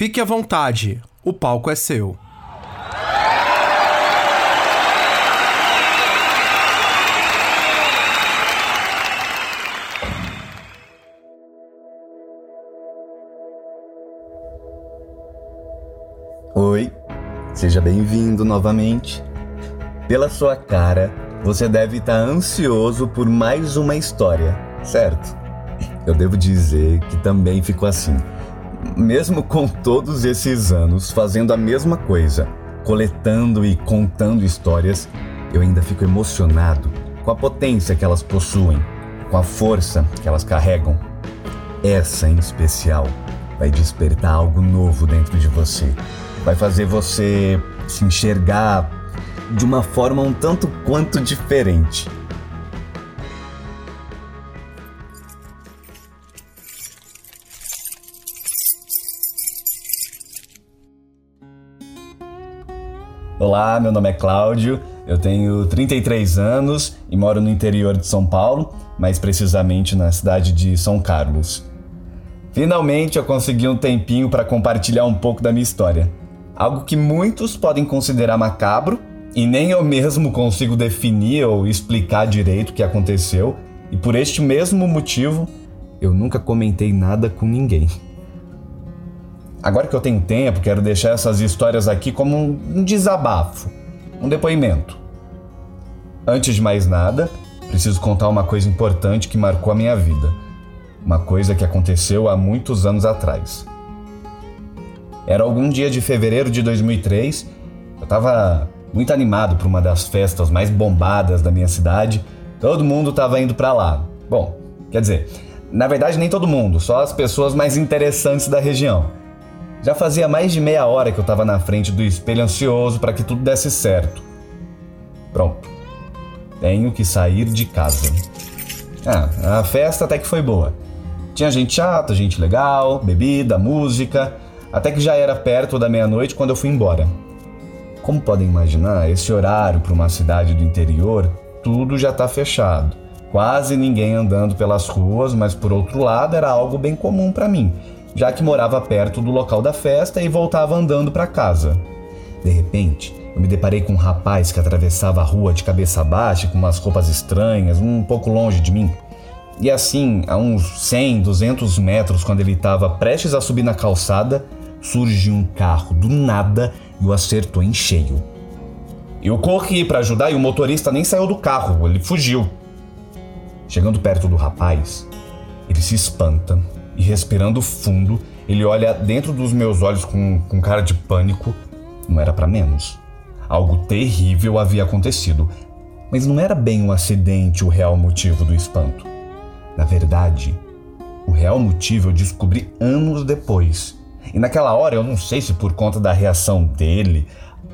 Fique à vontade, o palco é seu. Oi, seja bem-vindo novamente. Pela sua cara, você deve estar ansioso por mais uma história, certo? Eu devo dizer que também fico assim mesmo com todos esses anos fazendo a mesma coisa, coletando e contando histórias, eu ainda fico emocionado com a potência que elas possuem, com a força que elas carregam. Essa em especial vai despertar algo novo dentro de você. Vai fazer você se enxergar de uma forma um tanto quanto diferente. Olá, meu nome é Cláudio, eu tenho 33 anos e moro no interior de São Paulo, mais precisamente na cidade de São Carlos. Finalmente eu consegui um tempinho para compartilhar um pouco da minha história. Algo que muitos podem considerar macabro e nem eu mesmo consigo definir ou explicar direito o que aconteceu, e por este mesmo motivo eu nunca comentei nada com ninguém. Agora que eu tenho tempo, quero deixar essas histórias aqui como um desabafo, um depoimento. Antes de mais nada, preciso contar uma coisa importante que marcou a minha vida. Uma coisa que aconteceu há muitos anos atrás. Era algum dia de fevereiro de 2003, eu estava muito animado para uma das festas mais bombadas da minha cidade. Todo mundo estava indo para lá. Bom, quer dizer, na verdade nem todo mundo, só as pessoas mais interessantes da região. Já fazia mais de meia hora que eu estava na frente do espelho ansioso para que tudo desse certo. Pronto. Tenho que sair de casa. Ah, a festa até que foi boa. Tinha gente chata, gente legal, bebida, música, até que já era perto da meia-noite quando eu fui embora. Como podem imaginar, esse horário para uma cidade do interior, tudo já está fechado. Quase ninguém andando pelas ruas, mas por outro lado era algo bem comum para mim já que morava perto do local da festa e voltava andando para casa. De repente, eu me deparei com um rapaz que atravessava a rua de cabeça baixa, com umas roupas estranhas, um pouco longe de mim. E assim, a uns 100, 200 metros, quando ele estava prestes a subir na calçada, surgiu um carro do nada e o acertou em cheio. Eu corri para ajudar e o motorista nem saiu do carro, ele fugiu. Chegando perto do rapaz, ele se espanta e respirando fundo, ele olha dentro dos meus olhos com, com cara de pânico. Não era para menos. Algo terrível havia acontecido, mas não era bem um acidente o real motivo do espanto. Na verdade, o real motivo eu descobri anos depois. E naquela hora, eu não sei se por conta da reação dele,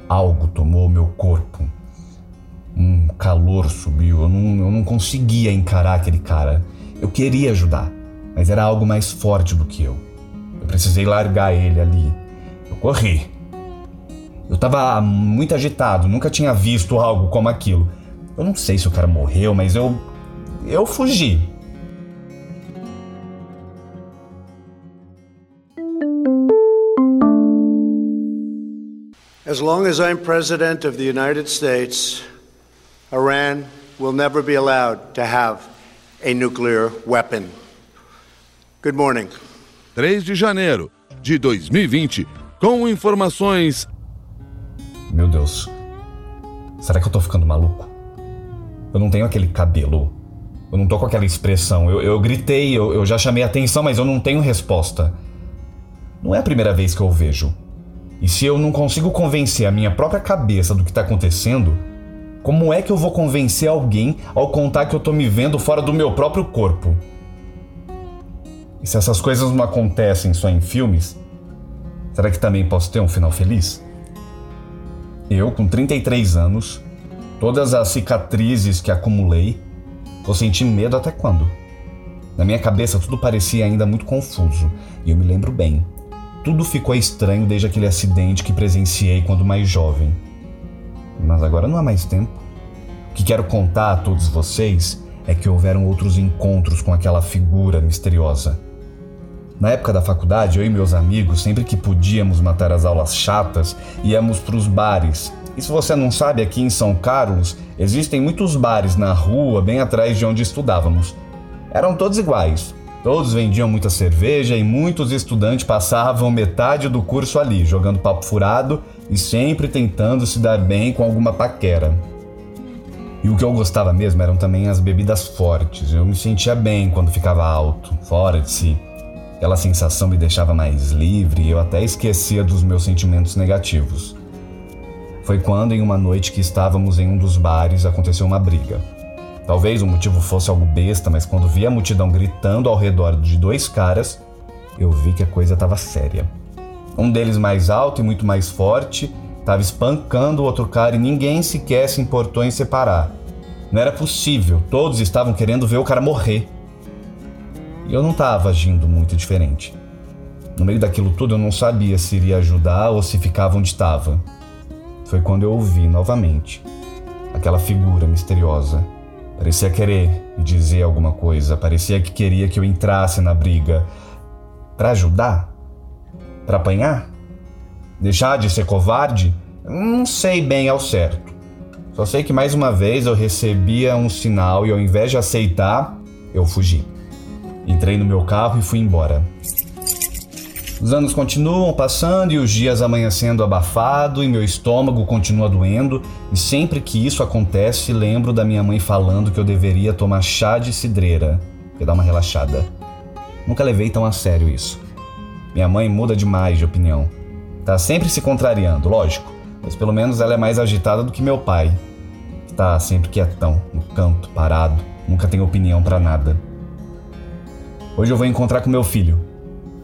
algo tomou meu corpo. Um calor subiu, eu não, eu não conseguia encarar aquele cara. Eu queria ajudar, mas era algo mais forte do que eu. Eu precisei largar ele ali. Eu corri. Eu estava muito agitado, nunca tinha visto algo como aquilo. Eu não sei se o cara morreu, mas eu. Eu fugi. As long as I'm President of the United States, Iran will never be allowed to have a nuclear weapon. Good morning. 3 de janeiro de 2020, com informações. Meu Deus. Será que eu tô ficando maluco? Eu não tenho aquele cabelo. Eu não tô com aquela expressão. Eu, eu gritei, eu, eu já chamei atenção, mas eu não tenho resposta. Não é a primeira vez que eu vejo. E se eu não consigo convencer a minha própria cabeça do que tá acontecendo, como é que eu vou convencer alguém ao contar que eu tô me vendo fora do meu próprio corpo? E se essas coisas não acontecem só em filmes, será que também posso ter um final feliz? Eu, com 33 anos, todas as cicatrizes que acumulei, vou sentir medo até quando? Na minha cabeça tudo parecia ainda muito confuso, e eu me lembro bem. Tudo ficou estranho desde aquele acidente que presenciei quando mais jovem. Mas agora não há mais tempo. O que quero contar a todos vocês é que houveram outros encontros com aquela figura misteriosa. Na época da faculdade, eu e meus amigos, sempre que podíamos matar as aulas chatas, íamos para os bares. E se você não sabe, aqui em São Carlos existem muitos bares na rua, bem atrás de onde estudávamos. Eram todos iguais. Todos vendiam muita cerveja e muitos estudantes passavam metade do curso ali, jogando papo furado e sempre tentando se dar bem com alguma paquera. E o que eu gostava mesmo eram também as bebidas fortes. Eu me sentia bem quando ficava alto, fora de si. Aquela sensação me deixava mais livre e eu até esquecia dos meus sentimentos negativos. Foi quando, em uma noite que estávamos em um dos bares, aconteceu uma briga. Talvez o motivo fosse algo besta, mas quando vi a multidão gritando ao redor de dois caras, eu vi que a coisa estava séria. Um deles mais alto e muito mais forte estava espancando o outro cara e ninguém sequer se importou em separar. Não era possível, todos estavam querendo ver o cara morrer. E eu não estava agindo muito diferente. No meio daquilo tudo eu não sabia se iria ajudar ou se ficava onde estava. Foi quando eu ouvi novamente aquela figura misteriosa. Parecia querer me dizer alguma coisa, parecia que queria que eu entrasse na briga. Para ajudar? Para apanhar? Deixar de ser covarde? Não sei bem ao certo. Só sei que mais uma vez eu recebia um sinal e ao invés de aceitar, eu fugi. Entrei no meu carro e fui embora. Os anos continuam passando e os dias amanhecendo abafado e meu estômago continua doendo, e sempre que isso acontece, lembro da minha mãe falando que eu deveria tomar chá de cidreira, que dá uma relaxada. Nunca levei tão a sério isso. Minha mãe muda demais de opinião. Tá sempre se contrariando, lógico, mas pelo menos ela é mais agitada do que meu pai, tá sempre quietão, no canto, parado, nunca tem opinião para nada. Hoje eu vou encontrar com meu filho.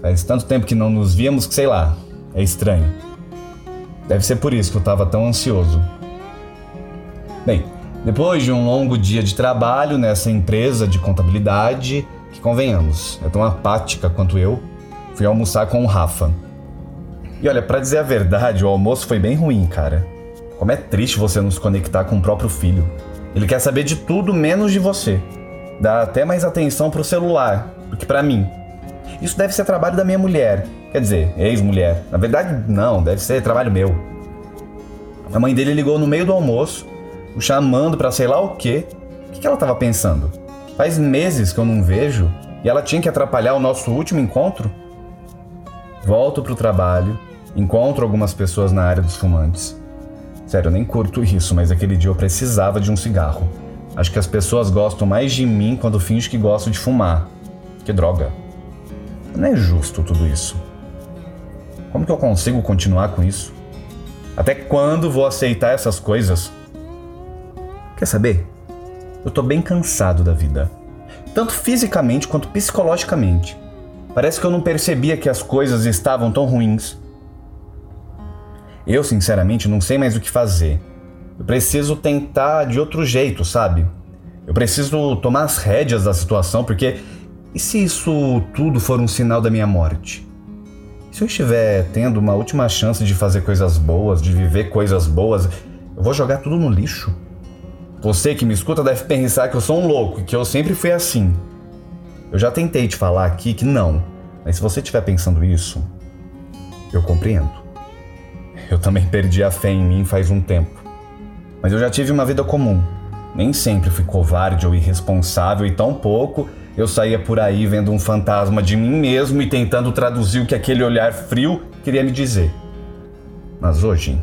Faz tanto tempo que não nos víamos que sei lá, é estranho. Deve ser por isso que eu estava tão ansioso. Bem, depois de um longo dia de trabalho nessa empresa de contabilidade, que convenhamos, é tão apática quanto eu, fui almoçar com o Rafa. E olha, para dizer a verdade, o almoço foi bem ruim, cara. Como é triste você não se conectar com o próprio filho. Ele quer saber de tudo menos de você. Dá até mais atenção pro celular, do que para mim. Isso deve ser trabalho da minha mulher. Quer dizer, ex-mulher. Na verdade, não, deve ser trabalho meu. A mãe dele ligou no meio do almoço, o chamando para sei lá o quê. O que ela estava pensando? Faz meses que eu não vejo e ela tinha que atrapalhar o nosso último encontro? Volto pro trabalho, encontro algumas pessoas na área dos fumantes. Sério, eu nem curto isso, mas aquele dia eu precisava de um cigarro. Acho que as pessoas gostam mais de mim quando finge que gostam de fumar. Que droga. Não é justo tudo isso. Como que eu consigo continuar com isso? Até quando vou aceitar essas coisas? Quer saber? Eu tô bem cansado da vida. Tanto fisicamente quanto psicologicamente. Parece que eu não percebia que as coisas estavam tão ruins. Eu, sinceramente, não sei mais o que fazer. Eu preciso tentar de outro jeito, sabe? Eu preciso tomar as rédeas da situação, porque e se isso tudo for um sinal da minha morte? Se eu estiver tendo uma última chance de fazer coisas boas, de viver coisas boas, eu vou jogar tudo no lixo? Você que me escuta deve pensar que eu sou um louco e que eu sempre fui assim. Eu já tentei te falar aqui que não, mas se você estiver pensando isso, eu compreendo. Eu também perdi a fé em mim faz um tempo. Mas eu já tive uma vida comum. Nem sempre fui covarde ou irresponsável e tão pouco eu saía por aí vendo um fantasma de mim mesmo e tentando traduzir o que aquele olhar frio queria me dizer. Mas hoje,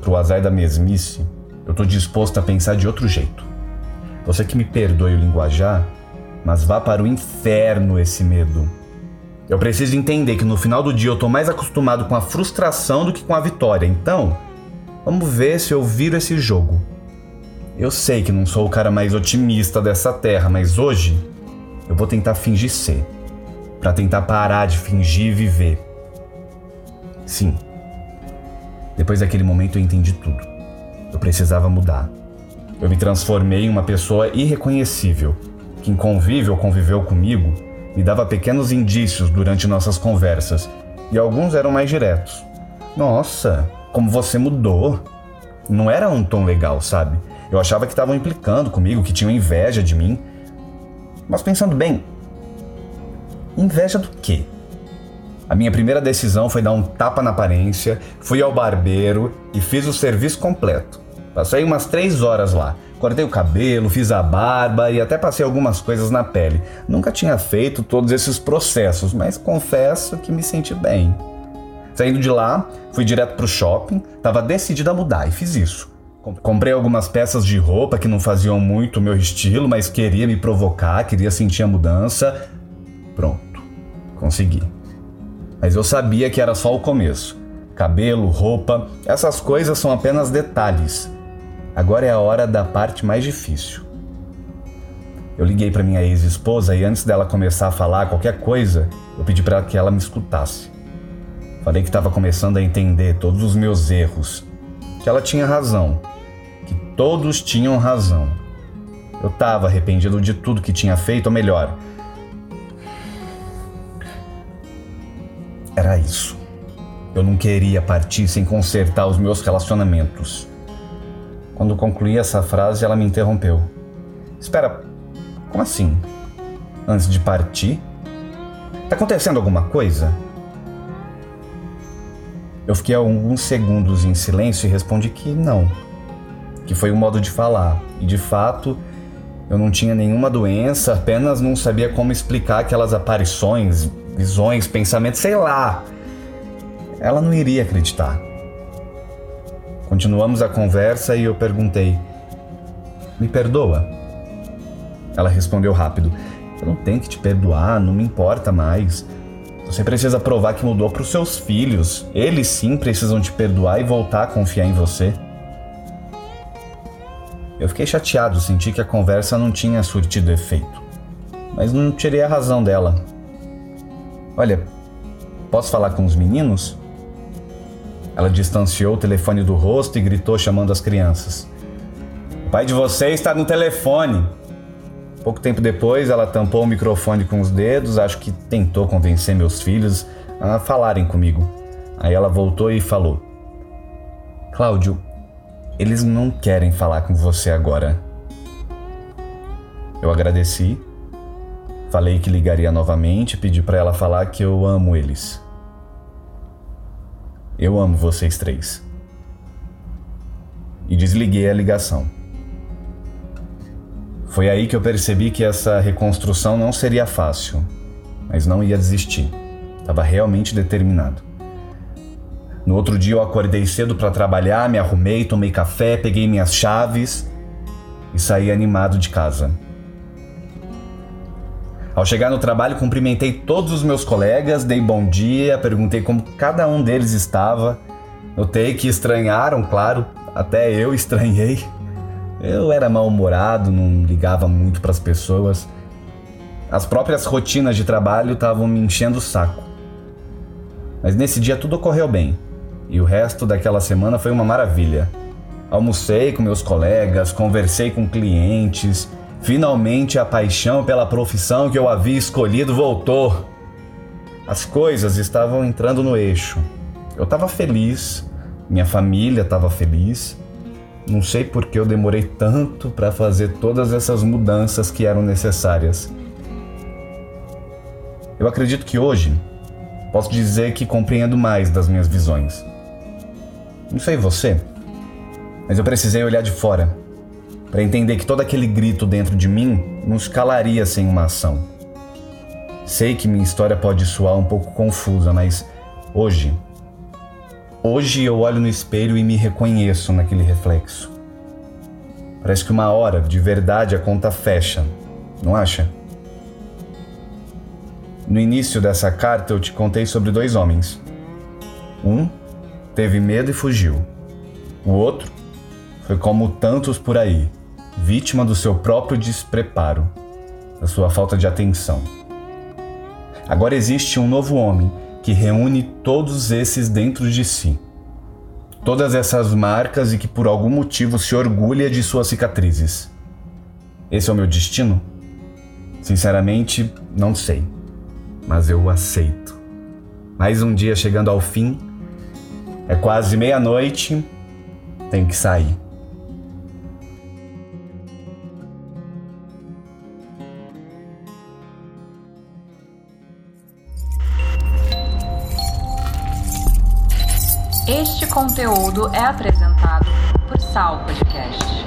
pro azar da mesmice, eu tô disposto a pensar de outro jeito. Você que me perdoe o linguajar, mas vá para o inferno esse medo. Eu preciso entender que no final do dia eu tô mais acostumado com a frustração do que com a vitória. Então, vamos ver se eu viro esse jogo. Eu sei que não sou o cara mais otimista dessa terra, mas hoje eu vou tentar fingir ser, para tentar parar de fingir viver. Sim. Depois daquele momento eu entendi tudo. Eu precisava mudar. Eu me transformei em uma pessoa irreconhecível. Quem convive ou conviveu comigo me dava pequenos indícios durante nossas conversas e alguns eram mais diretos. Nossa, como você mudou. Não era um tom legal, sabe? Eu achava que estavam implicando comigo, que tinham inveja de mim. Mas pensando bem, inveja do quê? A minha primeira decisão foi dar um tapa na aparência, fui ao barbeiro e fiz o serviço completo. Passei umas três horas lá. Cortei o cabelo, fiz a barba e até passei algumas coisas na pele. Nunca tinha feito todos esses processos, mas confesso que me senti bem. Saindo de lá, fui direto pro shopping, estava decidido a mudar e fiz isso. Comprei algumas peças de roupa que não faziam muito o meu estilo, mas queria me provocar, queria sentir a mudança. Pronto, consegui. Mas eu sabia que era só o começo. Cabelo, roupa, essas coisas são apenas detalhes. Agora é a hora da parte mais difícil. Eu liguei para minha ex-esposa e antes dela começar a falar qualquer coisa, eu pedi para que ela me escutasse. Falei que estava começando a entender todos os meus erros, que ela tinha razão, que todos tinham razão. Eu estava arrependido de tudo que tinha feito, ou melhor, era isso. Eu não queria partir sem consertar os meus relacionamentos. Quando concluí essa frase, ela me interrompeu. Espera, como assim? Antes de partir? Tá acontecendo alguma coisa? Eu fiquei alguns segundos em silêncio e respondi que não. Que foi um modo de falar. E de fato, eu não tinha nenhuma doença, apenas não sabia como explicar aquelas aparições, visões, pensamentos, sei lá. Ela não iria acreditar. Continuamos a conversa e eu perguntei: Me perdoa? Ela respondeu rápido: Eu não tenho que te perdoar, não me importa mais. Você precisa provar que mudou para os seus filhos. Eles sim precisam te perdoar e voltar a confiar em você. Eu fiquei chateado, senti que a conversa não tinha surtido efeito. Mas não tirei a razão dela. Olha, posso falar com os meninos? Ela distanciou o telefone do rosto e gritou chamando as crianças. O pai de vocês está no telefone. Pouco tempo depois, ela tampou o microfone com os dedos, acho que tentou convencer meus filhos a falarem comigo. Aí ela voltou e falou: Cláudio, eles não querem falar com você agora. Eu agradeci, falei que ligaria novamente e pedi para ela falar que eu amo eles. Eu amo vocês três. E desliguei a ligação. Foi aí que eu percebi que essa reconstrução não seria fácil, mas não ia desistir. Estava realmente determinado. No outro dia eu acordei cedo para trabalhar, me arrumei, tomei café, peguei minhas chaves e saí animado de casa. Ao chegar no trabalho, cumprimentei todos os meus colegas, dei bom dia, perguntei como cada um deles estava. Notei que estranharam, claro, até eu estranhei. Eu era mal-humorado, não ligava muito para as pessoas. As próprias rotinas de trabalho estavam me enchendo o saco. Mas nesse dia tudo ocorreu bem, e o resto daquela semana foi uma maravilha. Almocei com meus colegas, conversei com clientes. Finalmente a paixão pela profissão que eu havia escolhido voltou. As coisas estavam entrando no eixo. Eu estava feliz, minha família estava feliz. Não sei por que eu demorei tanto para fazer todas essas mudanças que eram necessárias. Eu acredito que hoje posso dizer que compreendo mais das minhas visões. Não sei você, mas eu precisei olhar de fora para entender que todo aquele grito dentro de mim não escalaria sem uma ação. Sei que minha história pode soar um pouco confusa, mas hoje Hoje eu olho no espelho e me reconheço naquele reflexo. Parece que uma hora, de verdade, a conta fecha, não acha? No início dessa carta eu te contei sobre dois homens. Um teve medo e fugiu. O outro foi como tantos por aí, vítima do seu próprio despreparo, da sua falta de atenção. Agora existe um novo homem que reúne todos esses dentro de si. Todas essas marcas e que por algum motivo se orgulha de suas cicatrizes. Esse é o meu destino? Sinceramente, não sei. Mas eu aceito. Mais um dia chegando ao fim. É quase meia-noite. Tenho que sair. Este conteúdo é apresentado por Sal Podcast.